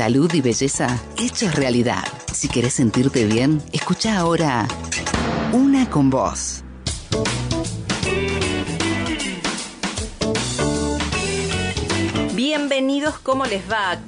salud y belleza hechos realidad. Si querés sentirte bien, escucha ahora Una con vos. Bienvenidos, ¿cómo les va?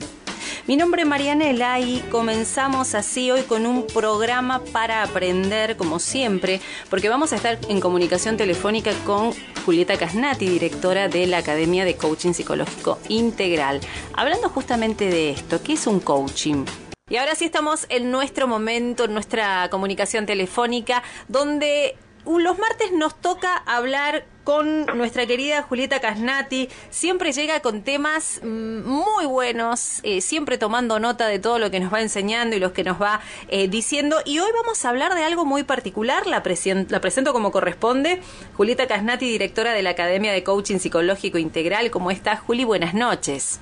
Mi nombre es Marianela y comenzamos así hoy con un programa para aprender, como siempre, porque vamos a estar en comunicación telefónica con Julieta Casnati, directora de la Academia de Coaching Psicológico Integral, hablando justamente de esto, ¿qué es un coaching? Y ahora sí estamos en nuestro momento, en nuestra comunicación telefónica, donde los martes nos toca hablar con nuestra querida Julieta Casnati. Siempre llega con temas mm, muy buenos, eh, siempre tomando nota de todo lo que nos va enseñando y lo que nos va eh, diciendo. Y hoy vamos a hablar de algo muy particular. La, la presento como corresponde. Julieta Casnati, directora de la Academia de Coaching Psicológico Integral. ¿Cómo estás, Juli? Buenas noches.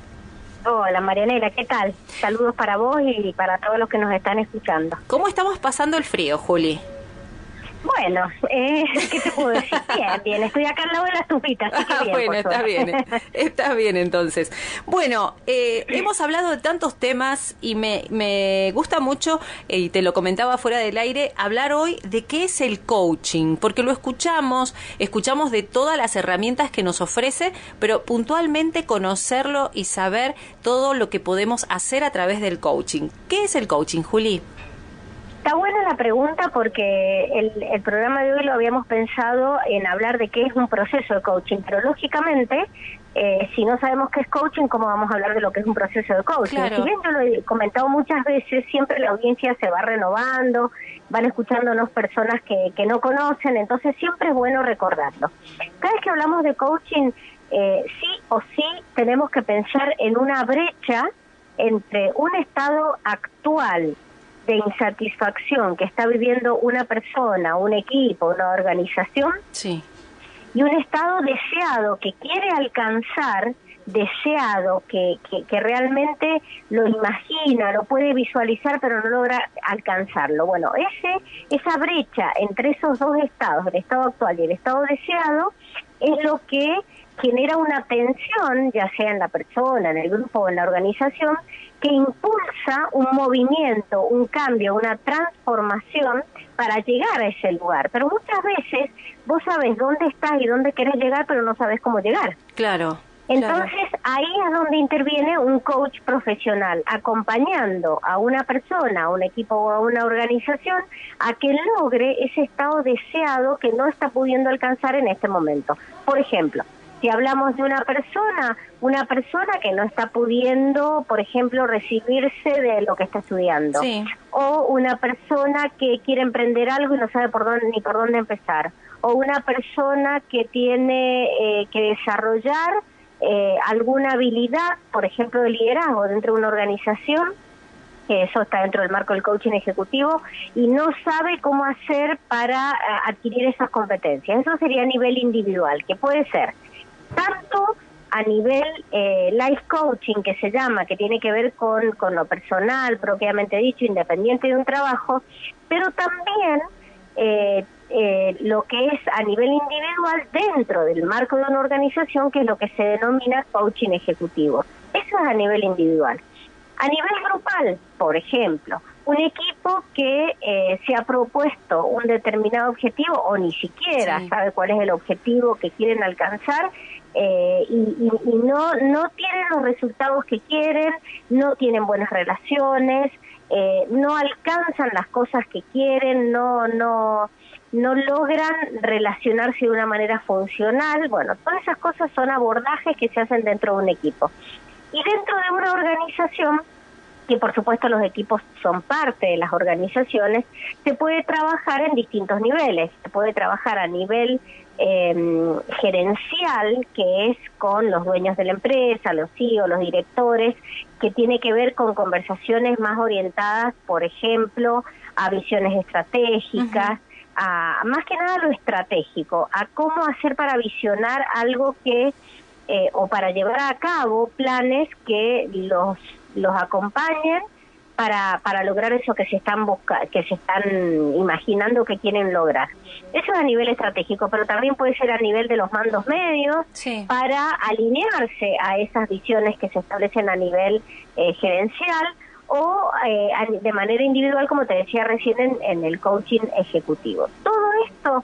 Hola Marianela, ¿qué tal? Saludos para vos y para todos los que nos están escuchando. ¿Cómo estamos pasando el frío, Juli? Bueno, eh, ¿qué te puedo decir? Bien, bien, estoy acá al lado de la estufita, así que bien, bueno, está bien, está bien entonces. Bueno, eh, hemos hablado de tantos temas y me, me gusta mucho, eh, y te lo comentaba fuera del aire, hablar hoy de qué es el coaching, porque lo escuchamos, escuchamos de todas las herramientas que nos ofrece, pero puntualmente conocerlo y saber todo lo que podemos hacer a través del coaching. ¿Qué es el coaching, Juli? Está buena la pregunta porque el, programa de hoy lo habíamos pensado en hablar de qué es un proceso de coaching, pero lógicamente, eh, si no sabemos qué es coaching, ¿cómo vamos a hablar de lo que es un proceso de coaching? Si bien yo lo he comentado muchas veces, siempre la audiencia se va renovando, van escuchándonos personas que, que no conocen, entonces siempre es bueno recordarlo. Cada vez que hablamos de coaching, eh, sí o sí tenemos que pensar en una brecha entre un estado actual de insatisfacción que está viviendo una persona, un equipo, una organización, sí. y un estado deseado que quiere alcanzar, deseado, que, que, realmente lo imagina, lo puede visualizar, pero no logra alcanzarlo. Bueno, ese, esa brecha entre esos dos estados, el estado actual y el estado deseado, es lo que genera una tensión, ya sea en la persona, en el grupo o en la organización, que impulsa un movimiento, un cambio, una transformación para llegar a ese lugar. Pero muchas veces vos sabes dónde estás y dónde querés llegar, pero no sabes cómo llegar. Claro. Entonces ahí es donde interviene un coach profesional, acompañando a una persona, a un equipo o a una organización a que logre ese estado deseado que no está pudiendo alcanzar en este momento. Por ejemplo, si hablamos de una persona, una persona que no está pudiendo, por ejemplo, recibirse de lo que está estudiando, o una persona que quiere emprender algo y no sabe por dónde ni por dónde empezar, o una persona que tiene eh, que desarrollar eh, alguna habilidad, por ejemplo, de liderazgo dentro de una organización, que eso está dentro del marco del coaching ejecutivo, y no sabe cómo hacer para eh, adquirir esas competencias. Eso sería a nivel individual, que puede ser tanto a nivel eh, life coaching que se llama, que tiene que ver con, con lo personal, propiamente dicho, independiente de un trabajo, pero también eh, eh, lo que es a nivel individual dentro del marco de una organización, que es lo que se denomina coaching ejecutivo. Eso es a nivel individual. A nivel grupal, por ejemplo, un equipo que eh, se ha propuesto un determinado objetivo o ni siquiera sabe cuál es el objetivo que quieren alcanzar eh, y, no, no tienen los resultados que quieren, no tienen buenas relaciones, eh, no alcanzan las cosas que quieren, no, no, no logran relacionarse de una manera funcional. Bueno, todas esas cosas son abordajes que se hacen dentro de un equipo. Y dentro de una organización, que por supuesto los equipos son parte de las organizaciones, se puede trabajar en distintos niveles. Se puede trabajar a nivel eh, gerencial, que es con los dueños de la empresa, los CEO, los directores, que tiene que ver con conversaciones más orientadas, por ejemplo, a visiones estratégicas, a más que nada lo estratégico, a cómo hacer para visionar algo que eh, o para llevar a cabo planes que los, los acompañen para, para lograr eso que se están busca que se están imaginando que quieren lograr. Eso es a nivel estratégico, pero también puede ser a nivel de los mandos medios para alinearse a esas visiones que se establecen a nivel eh, gerencial o eh, de manera individual, como te decía recién, en, el coaching ejecutivo. Todo esto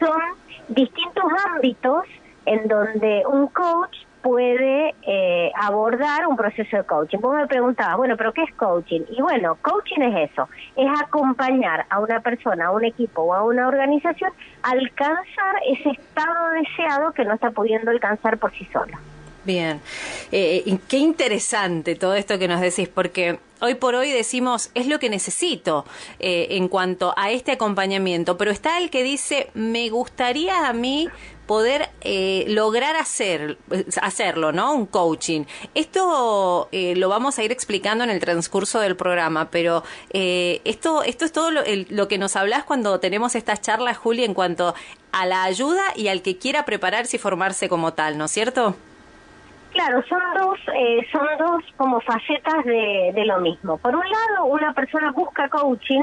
son distintos ámbitos en donde un coach puede eh, abordar un proceso de coaching. Vos me preguntabas, bueno, pero ¿qué es coaching? Y bueno, coaching es eso, es acompañar a una persona, a un equipo o a una organización a alcanzar ese estado deseado que no está pudiendo alcanzar por sí sola. Bien, eh, qué interesante todo esto que nos decís, porque hoy por hoy decimos, es lo que necesito eh, en cuanto a este acompañamiento, pero está el que dice, me gustaría a mí poder eh, lograr hacer, hacerlo, ¿no? Un coaching. Esto eh, lo vamos a ir explicando en el transcurso del programa, pero eh, esto, esto es todo lo, lo, que nos hablas cuando tenemos estas charlas, Juli, en cuanto a la ayuda y al que quiera prepararse y formarse como tal, ¿no es cierto? Claro, son dos, eh, son dos como facetas de, de lo mismo. Por un lado, una persona busca coaching,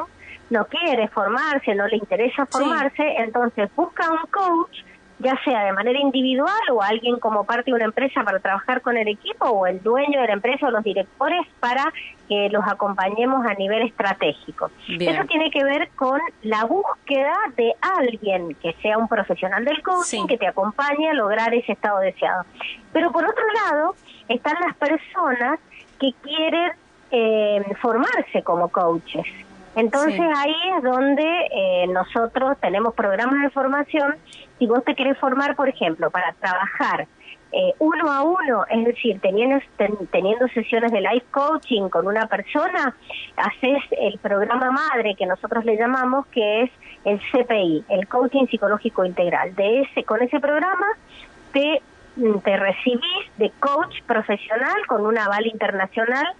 no quiere formarse, no le interesa formarse, entonces busca un coach ya sea de manera individual o alguien como parte de una empresa para trabajar con el equipo o el dueño de la empresa o los directores para que los acompañemos a nivel estratégico. Eso tiene que ver con la búsqueda de alguien que sea un profesional del coaching que te acompañe a lograr ese estado deseado. Pero por otro lado, están las personas que quieren eh, formarse como coaches entonces ahí es donde eh, nosotros tenemos programas de formación. Si vos te querés formar, por ejemplo, para trabajar eh, uno a uno, es decir, teniendo, teniendo sesiones de life coaching con una persona, haces el programa madre que nosotros le llamamos, que es el CPI, el Coaching Psicológico Integral. De ese, con ese programa te, te recibís de coach profesional con un aval internacional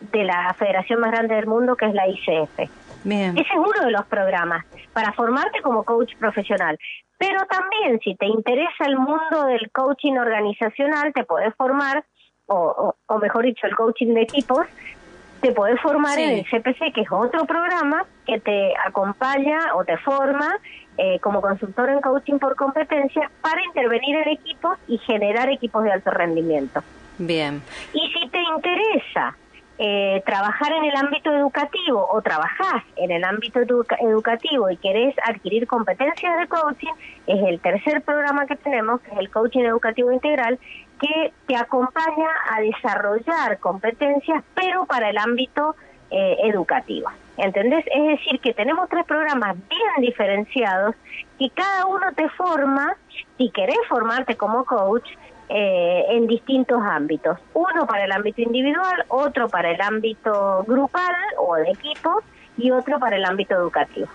de la federación más grande del mundo, que es la ICF. Ese es uno de los programas para formarte como coach profesional. Pero también, si te interesa el mundo del coaching organizacional, te puedes formar, o, o, mejor dicho, el coaching de equipos, te puedes formar en el CPC, que es otro programa que te acompaña o te forma eh, como consultor en coaching por competencia para intervenir en equipos y generar equipos de alto rendimiento. Bien. Y si te interesa eh, trabajar en el ámbito educativo o trabajás en el ámbito educativo y querés adquirir competencias de coaching, es el tercer programa que tenemos, que es el Coaching Educativo Integral, que te acompaña a desarrollar competencias, pero para el ámbito eh, educativo. ¿Entendés? Es decir, que tenemos tres programas bien diferenciados que cada uno te forma, si querés formarte como coach, eh, en distintos ámbitos. Uno para el ámbito individual, otro para el ámbito grupal o de equipo y otro para el ámbito educativo.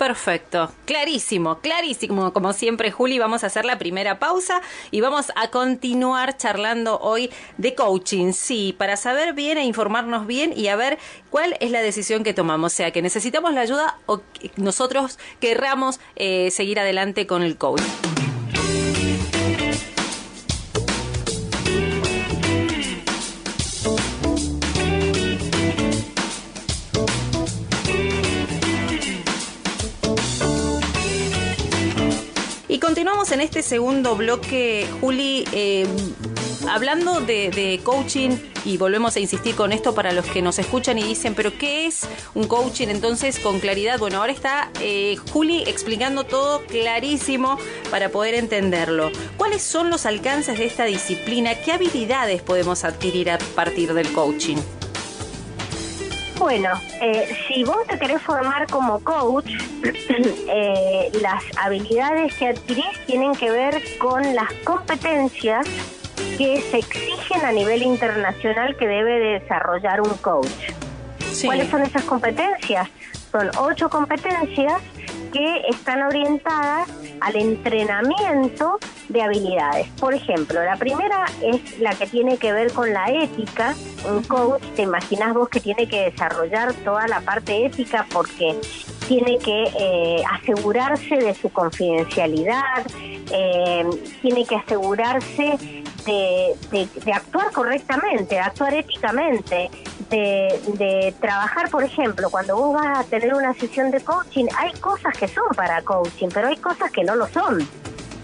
Perfecto, clarísimo, clarísimo. Como siempre, Juli, vamos a hacer la primera pausa y vamos a continuar charlando hoy de coaching. Sí, para saber bien e informarnos bien y a ver cuál es la decisión que tomamos. O sea, que necesitamos la ayuda o nosotros querramos eh, seguir adelante con el coaching. En este segundo bloque, Juli, eh, hablando de, coaching y volvemos a insistir con esto para los que nos escuchan y dicen, pero ¿qué es un coaching? Entonces, con claridad, bueno, ahora está eh, Juli explicando todo clarísimo para poder entenderlo. ¿Cuáles son los alcances de esta disciplina? ¿Qué habilidades podemos adquirir a partir del coaching? Bueno, eh, si vos te querés formar como coach, eh, las habilidades que adquirís tienen que ver con las competencias que se exigen a nivel internacional que debe desarrollar un coach. ¿Cuáles son esas competencias? Son ocho competencias que están orientadas al entrenamiento de habilidades. Por ejemplo, la primera es la que tiene que ver con la ética. Un coach, te imaginas vos que tiene que desarrollar toda la parte ética porque tiene que eh, asegurarse de su confidencialidad, eh, tiene que asegurarse de, actuar correctamente, de actuar éticamente, de, de, trabajar, por ejemplo, cuando vos vas a tener una sesión de coaching, hay cosas que son para coaching, pero hay cosas que no lo son.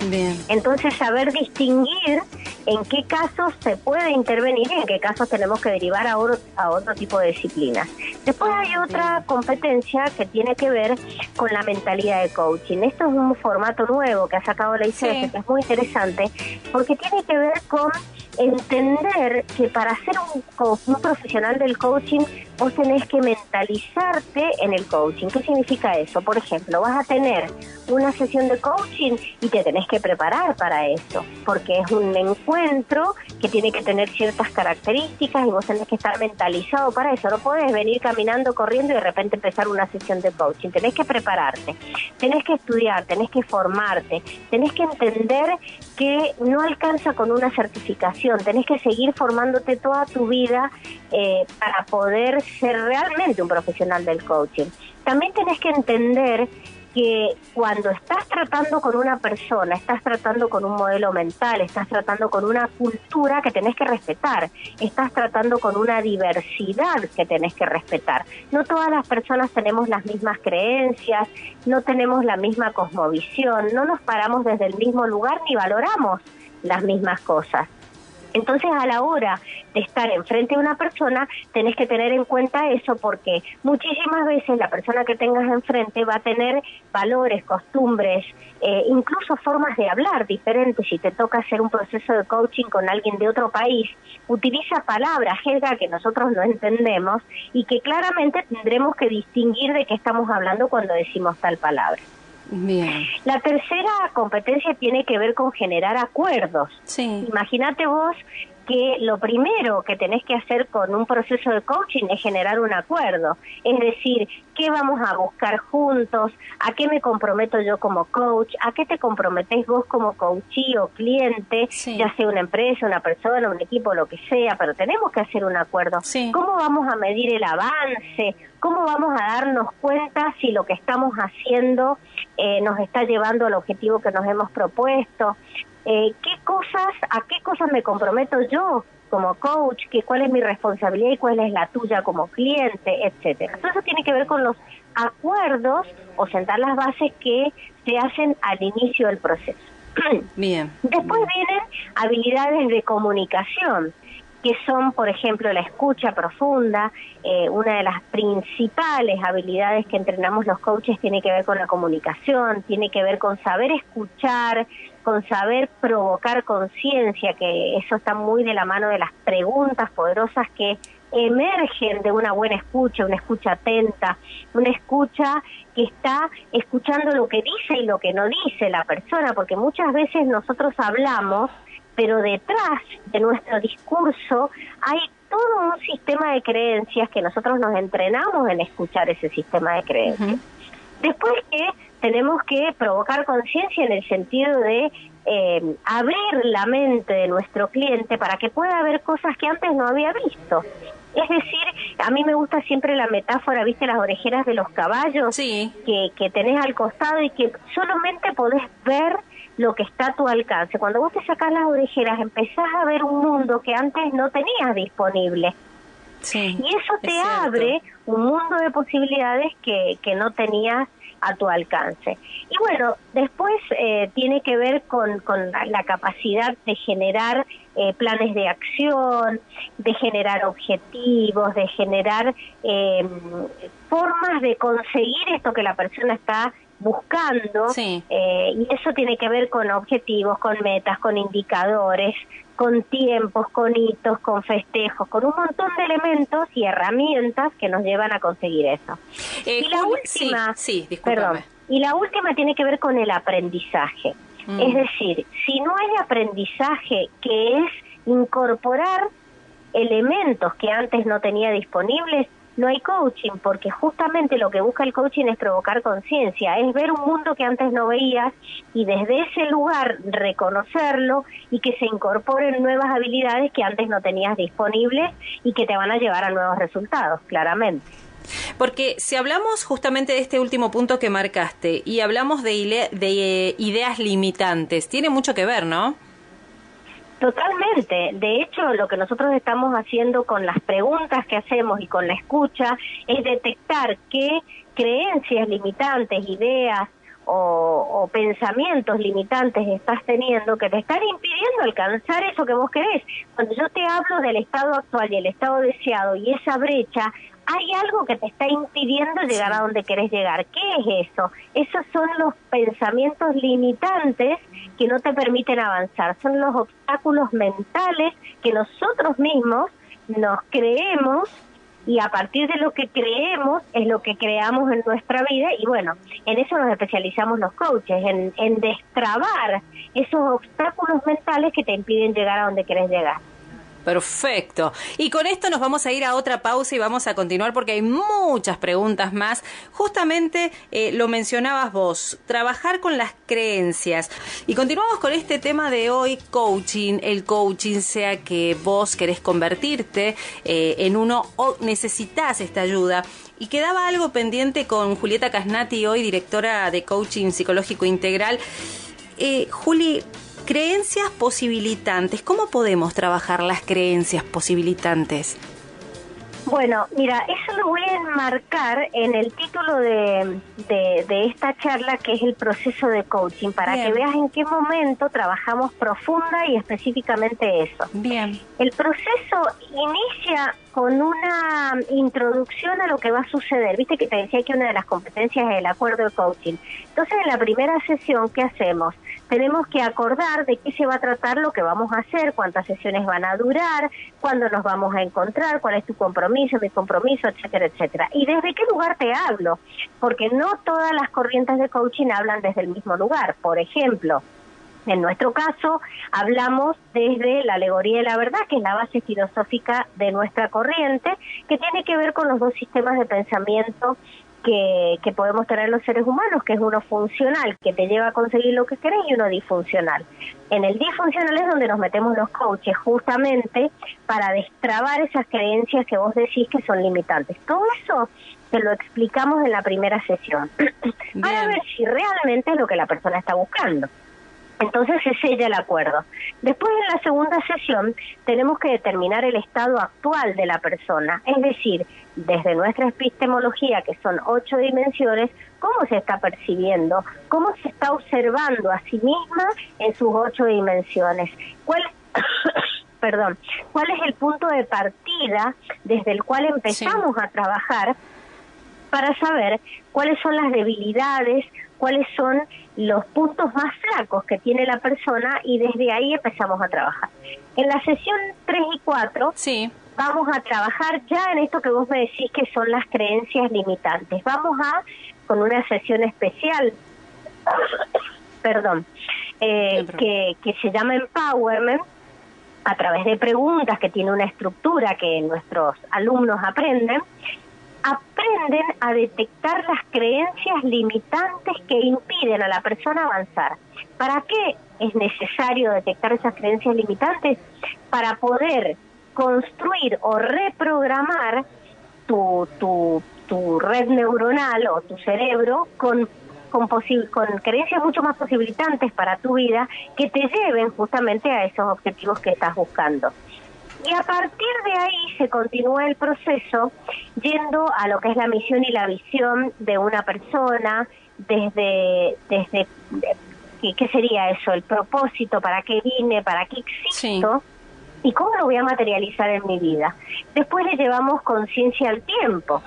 Bien. Entonces, saber distinguir en qué casos se puede intervenir y en qué casos tenemos que derivar a otro, a otro tipo de disciplinas. Después hay otra competencia que tiene que ver con la mentalidad de coaching. Esto es un formato nuevo que ha sacado la ICF, que es muy interesante, porque tiene que ver con entender que para ser un, un profesional del coaching vos tenés que mentalizarte en el coaching. ¿Qué significa eso? Por ejemplo, vas a tener una sesión de coaching y te tenés que preparar para eso, porque es un encuentro que tiene que tener ciertas características y vos tenés que estar mentalizado para eso. No podés venir caminando, corriendo y de repente empezar una sesión de coaching. Tenés que prepararte, tenés que estudiar, tenés que formarte, tenés que entender que no alcanza con una certificación, tenés que seguir formándote toda tu vida eh, para poder ser realmente un profesional del coaching. También tenés que entender que cuando estás tratando con una persona, estás tratando con un modelo mental, estás tratando con una cultura que tenés que respetar, estás tratando con una diversidad que tenés que respetar. No todas las personas tenemos las mismas creencias, no tenemos la misma cosmovisión, no nos paramos desde el mismo lugar ni valoramos las mismas cosas. Entonces, a la hora de estar enfrente de una persona, tenés que tener en cuenta eso porque muchísimas veces la persona que tengas enfrente va a tener valores, costumbres, eh, incluso formas de hablar diferentes. Si te toca hacer un proceso de coaching con alguien de otro país, utiliza palabras, jerga que nosotros no entendemos y que claramente tendremos que distinguir de qué estamos hablando cuando decimos tal palabra. Bien. La tercera competencia tiene que ver con generar acuerdos. Sí. Imagínate vos que lo primero que tenés que hacer con un proceso de coaching es generar un acuerdo, es decir, qué vamos a buscar juntos, a qué me comprometo yo como coach, a qué te comprometés vos como coachee o cliente, ya sea una empresa, una persona, un equipo, lo que sea, pero tenemos que hacer un acuerdo. ¿Cómo vamos a medir el avance? ¿Cómo vamos a darnos cuenta si lo que estamos haciendo eh, nos está llevando al objetivo que nos hemos propuesto? Eh, qué cosas, a qué cosas me comprometo yo como coach, que cuál es mi responsabilidad y cuál es la tuya como cliente, etcétera. Todo eso tiene que ver con los acuerdos o sentar las bases que se hacen al inicio del proceso. Bien. Después vienen habilidades de comunicación que son, por ejemplo, la escucha profunda. Eh, una de las principales habilidades que entrenamos los coaches tiene que ver con la comunicación, tiene que ver con saber escuchar, con saber provocar conciencia, que eso está muy de la mano de las preguntas poderosas que emergen de una buena escucha, una escucha atenta, una escucha que está escuchando lo que dice y lo que no dice la persona, porque muchas veces nosotros hablamos pero detrás de nuestro discurso hay todo un sistema de creencias que nosotros nos entrenamos en escuchar ese sistema de creencias. Después que tenemos que provocar conciencia en el sentido de eh, abrir la mente de nuestro cliente para que pueda ver cosas que antes no había visto. Es decir, a mí me gusta siempre la metáfora, ¿viste? Las orejeras de los caballos que, que tenés al costado y que solamente podés ver lo que está a tu alcance. Cuando vos te sacas las orejeras, empezás a ver un mundo que antes no tenías disponible. Sí, y eso te abre un mundo de posibilidades que, que no tenías a tu alcance. Y bueno, después eh, tiene que ver con, con la, capacidad de generar eh, planes de acción, de generar objetivos, de generar eh, formas de conseguir esto que la persona está buscando eh, y eso tiene que ver con objetivos, con metas, con indicadores, con tiempos, con hitos, con festejos, con un montón de elementos y herramientas que nos llevan a conseguir eso. Eh, y la última, sí, perdón, y la última tiene que ver con el aprendizaje. Mm. Es decir, si no hay aprendizaje que es incorporar elementos que antes no tenía disponibles, no hay coaching, porque justamente lo que busca el coaching es provocar conciencia, es ver un mundo que antes no veías y desde ese lugar reconocerlo y que se incorporen nuevas habilidades que antes no tenías disponibles y que te van a llevar a nuevos resultados, claramente. Porque si hablamos justamente de este último punto que marcaste y hablamos de, de ideas limitantes, tiene mucho que ver, ¿no? Totalmente. De hecho, lo que nosotros estamos haciendo con las preguntas que hacemos y con la escucha es detectar qué creencias limitantes, ideas o, pensamientos limitantes estás teniendo que te están impidiendo alcanzar eso que vos querés. Cuando yo te hablo del estado actual y el estado deseado y esa brecha, hay algo que te está impidiendo llegar a donde querés llegar. ¿Qué es eso? Esos son los pensamientos limitantes que no te permiten avanzar. Son los obstáculos mentales que nosotros mismos nos creemos y a partir de lo que creemos es lo que creamos en nuestra vida y bueno, en eso nos especializamos los coaches, en, en destrabar esos obstáculos mentales que te impiden llegar a donde querés llegar. Perfecto. Y con esto nos vamos a ir a otra pausa y vamos a continuar porque hay muchas preguntas más. Justamente eh, lo mencionabas vos, trabajar con las creencias. Y continuamos con este tema de hoy, coaching. El coaching, sea que vos querés convertirte eh, en uno o necesitas esta ayuda. Y quedaba algo pendiente con Julieta Casnati, hoy directora de Coaching Psicológico Integral. Eh, Juli, Creencias posibilitantes. ¿Cómo podemos trabajar las creencias posibilitantes? Bueno, mira, eso lo voy a enmarcar en el título de, de, esta charla, que es el proceso de coaching, para que veas en qué momento trabajamos profunda y específicamente eso. Bien. El proceso inicia con una introducción a lo que va a suceder. Viste que te decía que una de las competencias es el acuerdo de coaching. Entonces, en la primera sesión, ¿qué hacemos? tenemos que acordar de qué se va a tratar lo que vamos a hacer, cuántas sesiones van a durar, cuándo nos vamos a encontrar, cuál es tu compromiso, mi compromiso, etcétera, etcétera. Y desde qué lugar te hablo, porque no todas las corrientes de coaching hablan desde el mismo lugar. Por ejemplo, en nuestro caso, hablamos desde la alegoría de la verdad, que es la base filosófica de nuestra corriente, que tiene que ver con los dos sistemas de pensamiento que, podemos tener los seres humanos, que es uno funcional, que te lleva a conseguir lo que querés, y uno disfuncional. En el disfuncional es donde nos metemos los coaches, justamente para destrabar esas creencias que vos decís que son limitantes. Todo eso te lo explicamos en la primera sesión, para ver si realmente es lo que la persona está buscando. Entonces se sella el acuerdo. Después en la segunda sesión tenemos que determinar el estado actual de la persona, es decir, desde nuestra epistemología, que son ocho dimensiones, cómo se está percibiendo, cómo se está observando a sí misma en sus ocho dimensiones. ¿Cuál, perdón, cuál es el punto de partida desde el cual empezamos a trabajar para saber cuáles son las debilidades, cuáles son los puntos más flacos que tiene la persona y desde ahí empezamos a trabajar. En la sesión 3 y 4 sí. vamos a trabajar ya en esto que vos me decís que son las creencias limitantes. Vamos a, con una sesión especial, perdón, eh, que, que se llama Empowerment, a través de preguntas que tiene una estructura que nuestros alumnos aprenden, aprenden a detectar las creencias limitantes que impiden a la persona avanzar. ¿Para qué es necesario detectar esas creencias limitantes? Para poder construir o reprogramar tu, tu, tu red neuronal o tu cerebro con con, con creencias mucho más posibilitantes para tu vida que te lleven justamente a esos objetivos que estás buscando. Y a partir de ahí se continúa el proceso yendo a lo que es la misión y la visión de una persona, desde, desde ¿qué, sería eso? El propósito, para qué vine, para qué existo. ¿Y cómo lo voy a materializar en mi vida? Después le llevamos conciencia al tiempo.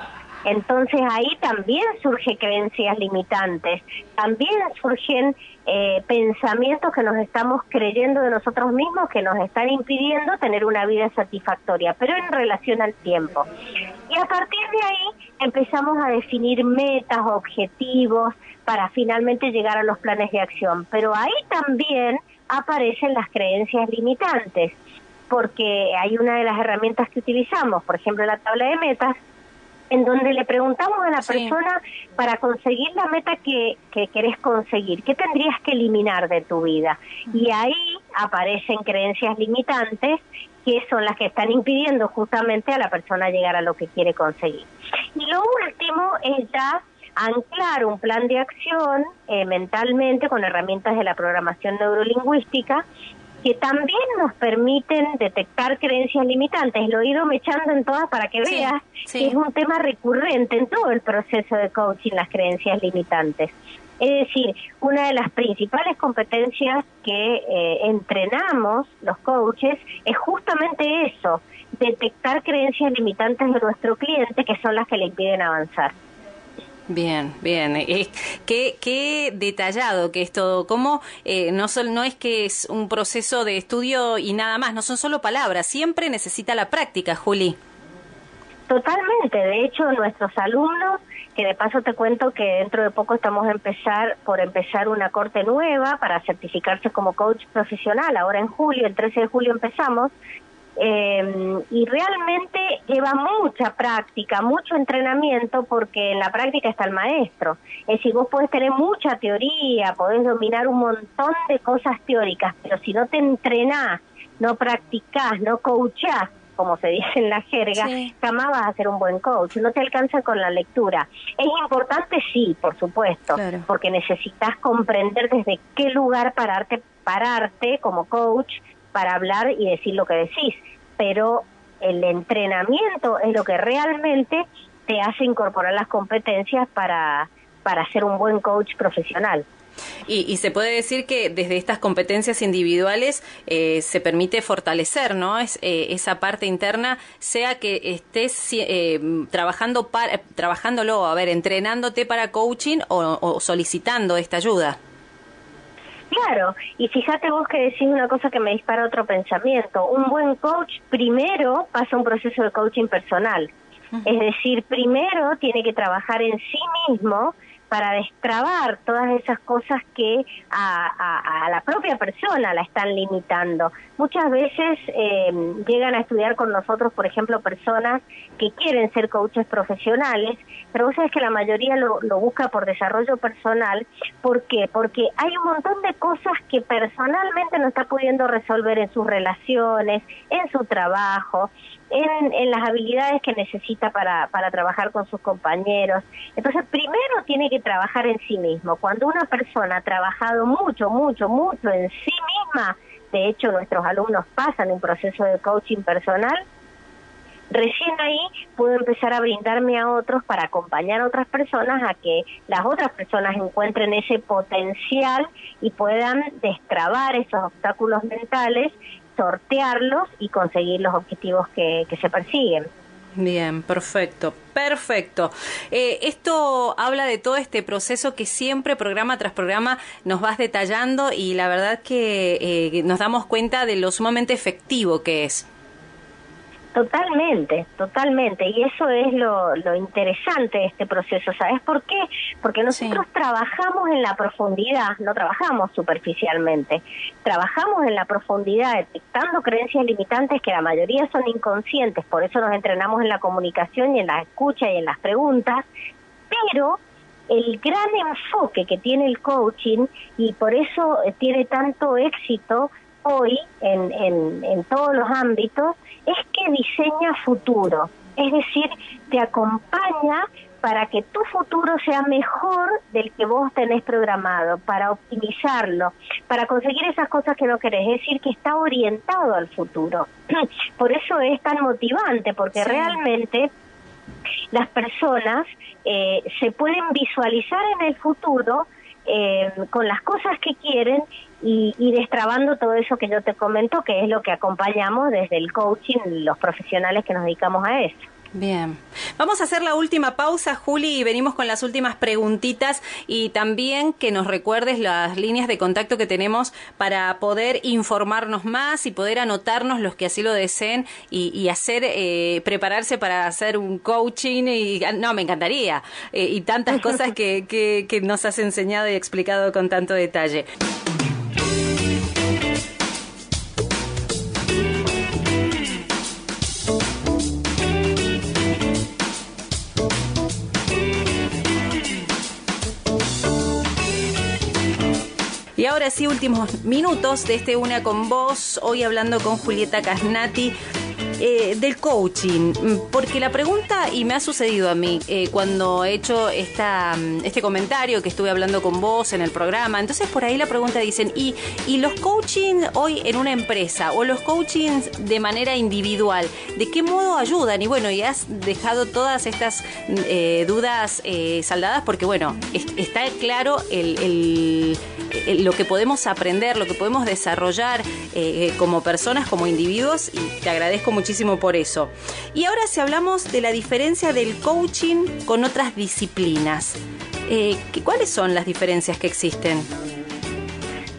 Entonces ahí también surgen creencias limitantes, también surgen eh, pensamientos que nos estamos creyendo de nosotros mismos que nos están impidiendo tener una vida satisfactoria, pero en relación al tiempo. Y a partir de ahí empezamos a definir metas, objetivos para finalmente llegar a los planes de acción. Pero ahí también aparecen las creencias limitantes, porque hay una de las herramientas que utilizamos, por ejemplo la tabla de metas, en donde le preguntamos a la persona para conseguir la meta que, que querés conseguir, ¿qué tendrías que eliminar de tu vida? Y ahí aparecen creencias limitantes que son las que están impidiendo justamente a la persona llegar a lo que quiere conseguir. Y lo último es ya anclar un plan de acción eh, mentalmente con herramientas de la programación neurolingüística que también nos permiten detectar creencias limitantes. Lo he ido mechando en todas para que veas que es un tema recurrente en todo el proceso de coaching, las creencias limitantes. Es decir, una de las principales competencias que eh, entrenamos los coaches es justamente eso, detectar creencias limitantes de nuestro cliente que son las que le impiden avanzar. Bien, bien. Eh, qué, qué, detallado que es todo. Cómo eh, no, no es que es un proceso de estudio y nada más, no son solo palabras, siempre necesita la práctica, Juli. Totalmente. De hecho, nuestros alumnos, que de paso te cuento que dentro de poco estamos a empezar por empezar una corte nueva para certificarse como coach profesional. Ahora en julio, el 13 de julio empezamos eh, y realmente lleva mucha práctica, mucho entrenamiento, porque en la práctica está el maestro. Es decir, vos podés tener mucha teoría, podés dominar un montón de cosas teóricas, pero si no te entrenás, no practicás, no coachás, como se dice en la jerga, jamás vas a ser un buen coach, no te alcanza con la lectura. Es importante, sí, por supuesto, porque necesitas comprender desde qué lugar pararte, pararte como coach para hablar y decir lo que decís, pero el entrenamiento es lo que realmente te hace incorporar las competencias para, para ser un buen coach profesional. Y, se puede decir que desde estas competencias individuales eh, se permite fortalecer, ¿no? Es, eh, esa parte interna, sea que estés eh, trabajando para, trabajándolo, a ver, entrenándote para coaching o solicitando esta ayuda. Claro, y fíjate vos que decís una cosa que me dispara otro pensamiento. Un buen coach primero pasa un proceso de coaching personal. Es decir, primero tiene que trabajar en sí mismo para destrabar todas esas cosas que a, la propia persona la están limitando. Muchas veces eh, llegan a estudiar con nosotros, por ejemplo, personas que quieren ser coaches profesionales, pero vos sabés que la mayoría lo, lo busca por desarrollo personal. ¿Por qué? Porque hay un montón de cosas que personalmente no está pudiendo resolver en sus relaciones, en su trabajo, en, las habilidades que necesita para, para trabajar con sus compañeros. Entonces, primero tiene que trabajar en sí mismo. Cuando una persona ha trabajado mucho, mucho, mucho en sí misma, de hecho nuestros alumnos pasan un proceso de coaching personal, recién ahí puedo empezar a brindarme a otros para acompañar a otras personas a que las otras personas encuentren ese potencial y puedan destrabar esos obstáculos mentales sortearlos y conseguir los objetivos que, se persiguen. Bien, perfecto, perfecto. Eh, esto habla de todo este proceso que siempre, programa tras programa, nos vas detallando y la verdad que eh, nos damos cuenta de lo sumamente efectivo que es. Totalmente, totalmente. Y eso es lo, lo interesante de este proceso. ¿Sabes por qué? Porque nosotros trabajamos en la profundidad, no trabajamos superficialmente. Trabajamos en la profundidad detectando creencias limitantes que la mayoría son inconscientes. Por eso nos entrenamos en la comunicación y en la escucha y en las preguntas. Pero el gran enfoque que tiene el coaching y por eso tiene tanto éxito hoy en, en, en todos los ámbitos es que diseña futuro, es decir, te acompaña para que tu futuro sea mejor del que vos tenés programado, para optimizarlo, para conseguir esas cosas que no querés, es decir, que está orientado al futuro. Por eso es tan motivante, porque realmente las personas eh, se pueden visualizar en el futuro eh, con las cosas que quieren y, y, destrabando todo eso que yo te comento, que es lo que acompañamos desde el coaching, los profesionales que nos dedicamos a eso. Bien. Vamos a hacer la última pausa, Juli, y venimos con las últimas preguntitas y también que nos recuerdes las líneas de contacto que tenemos para poder informarnos más y poder anotarnos los que así lo deseen y, hacer, eh, prepararse para hacer un coaching y, no, me encantaría, eh, y tantas cosas que, que, que nos has enseñado y explicado con tanto detalle. Y ahora sí, últimos minutos de este Una con Vos, hoy hablando con Julieta Casnati eh, del coaching, porque la pregunta, y me ha sucedido a mí, eh, cuando he hecho esta, mm, este comentario que estuve hablando con vos en el programa, entonces por ahí la pregunta dicen, ¿y, y los coaching hoy en una empresa o los coachings de manera individual, de qué modo ayudan? Y bueno, y has dejado todas estas eh, dudas saldadas porque bueno, está claro el, lo que podemos aprender, lo que podemos desarrollar como personas, como individuos, y te agradezco muchísimo por eso. Y ahora si hablamos de la diferencia del coaching con otras disciplinas, eh, ¿cuáles son las diferencias que existen?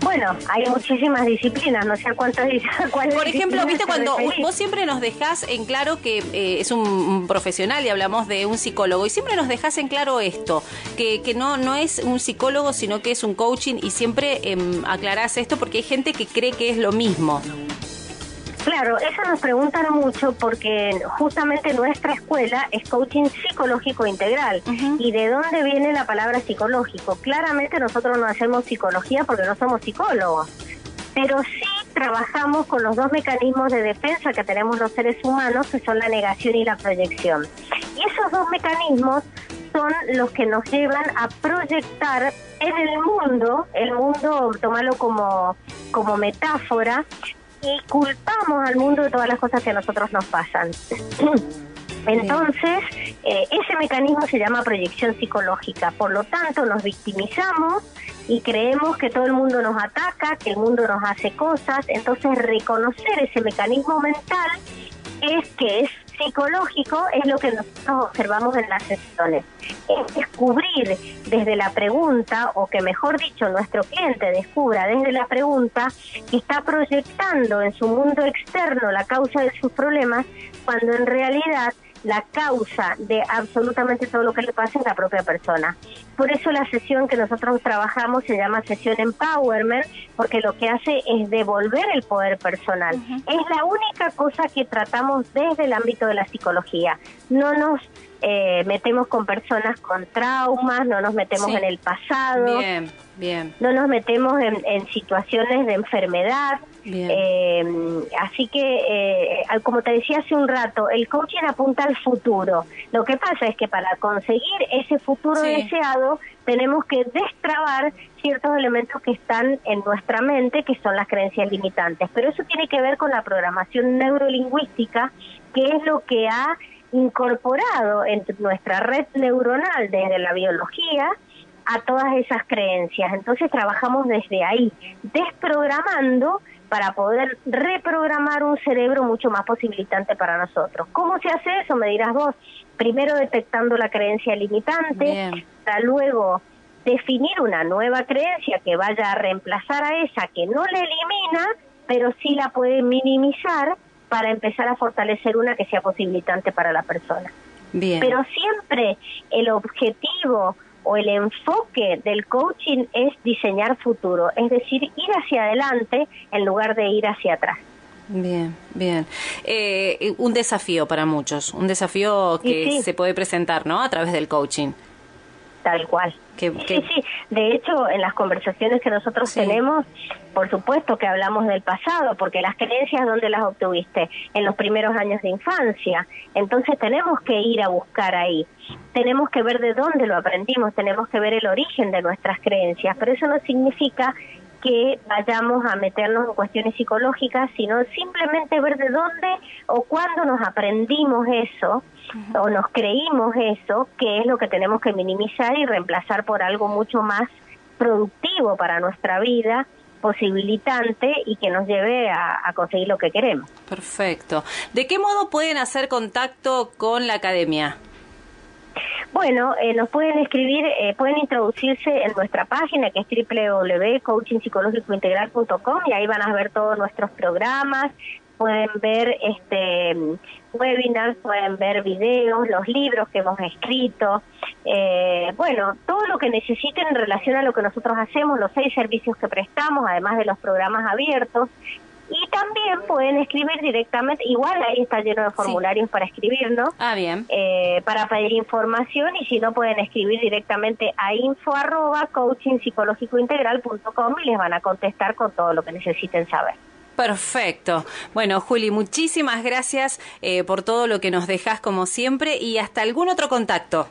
Bueno, hay muchísimas disciplinas, no sé a cuántas Por ejemplo, viste cuando vos siempre nos dejás en claro que eh, es un, profesional y hablamos de un psicólogo y siempre nos dejás en claro esto, que, que no, no es un psicólogo sino que es un coaching y siempre eh, aclarás esto porque hay gente que cree que es lo mismo. Claro, eso nos preguntan mucho porque justamente nuestra escuela es coaching psicológico integral. ¿Y de dónde viene la palabra psicológico? Claramente nosotros no hacemos psicología porque no somos psicólogos, pero sí trabajamos con los dos mecanismos de defensa que tenemos los seres humanos, que son la negación y la proyección. Y esos dos mecanismos son los que nos llevan a proyectar en el mundo, el mundo, tomarlo como, como metáfora, y culpamos al mundo de todas las cosas que a nosotros nos pasan. Entonces, eh, ese mecanismo se llama proyección psicológica. Por lo tanto, nos victimizamos y creemos que todo el mundo nos ataca, que el mundo nos hace cosas. Entonces, reconocer ese mecanismo mental es que es psicológico es lo que nosotros observamos en las sesiones. Es descubrir desde la pregunta, o que mejor dicho, nuestro cliente descubra desde la pregunta que está proyectando en su mundo externo la causa de sus problemas, cuando en realidad la causa de absolutamente todo lo que le pasa es la propia persona. Por eso la sesión que nosotros trabajamos se llama sesión empowerment, porque lo que hace es devolver el poder personal. Es la única cosa que tratamos desde el ámbito de la psicología. No nos eh, metemos con personas con traumas, no nos metemos en el pasado, bien, bien. no nos metemos en situaciones de enfermedad, eh, así que, eh, como te decía hace un rato, el coaching apunta al futuro. Lo que pasa es que para conseguir ese futuro deseado, tenemos que destrabar ciertos elementos que están en nuestra mente, que son las creencias limitantes. Pero eso tiene que ver con la programación neurolingüística, que es lo que ha incorporado en nuestra red neuronal desde la biología a todas esas creencias. Entonces trabajamos desde ahí, desprogramando para poder reprogramar un cerebro mucho más posibilitante para nosotros. ¿Cómo se hace eso? Me dirás vos. Primero detectando la creencia limitante, para luego definir una nueva creencia que vaya a reemplazar a esa que no la elimina, pero sí la puede minimizar para empezar a fortalecer una que sea posibilitante para la persona. Bien. Pero siempre el objetivo o el enfoque del coaching es diseñar futuro, es decir, ir hacia adelante en lugar de ir hacia atrás. Bien, bien. Eh, un desafío para muchos, un desafío que se puede presentar, ¿no? A través del coaching. Tal cual. Sí, sí. De hecho, en las conversaciones que nosotros tenemos, por supuesto que hablamos del pasado, porque las creencias, ¿dónde las obtuviste? En los primeros años de infancia. Entonces tenemos que ir a buscar ahí. Tenemos que ver de dónde lo aprendimos, tenemos que ver el origen de nuestras creencias, pero eso no significa que vayamos a meternos en cuestiones psicológicas, sino simplemente ver de dónde o cuándo nos aprendimos eso o nos creímos eso, que es lo que tenemos que minimizar y reemplazar por algo mucho más productivo para nuestra vida, posibilitante y que nos lleve a, conseguir lo que queremos. Perfecto. ¿De qué modo pueden hacer contacto con la academia? Bueno, eh, nos pueden escribir, eh, pueden introducirse en nuestra página que es www.coachingpsicológicointegral.com y ahí van a ver todos nuestros programas, pueden ver este webinars, pueden ver videos, los libros que hemos escrito, eh, bueno, todo lo que necesiten en relación a lo que nosotros hacemos, los seis servicios que prestamos, además de los programas abiertos. Y también pueden escribir directamente, igual ahí está lleno de formularios para escribir, ¿no? Ah, bien. Eh, para pedir información y si no pueden escribir directamente a info arroba y les van a contestar con todo lo que necesiten saber. Perfecto. Bueno, Juli, muchísimas gracias eh, por todo lo que nos dejas como siempre y hasta algún otro contacto.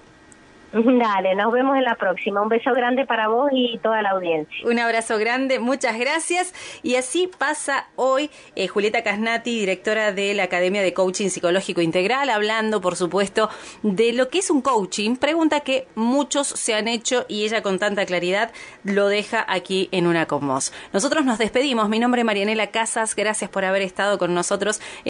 Dale, nos vemos en la próxima. Un beso grande para vos y toda la audiencia. Un abrazo grande, muchas gracias. Y así pasa hoy eh, Julieta Casnati, directora de la Academia de Coaching Psicológico Integral, hablando, por supuesto, de lo que es un coaching. Pregunta que muchos se han hecho y ella con tanta claridad lo deja aquí en una con Nosotros nos despedimos. Mi nombre es Marianela Casas. Gracias por haber estado con nosotros.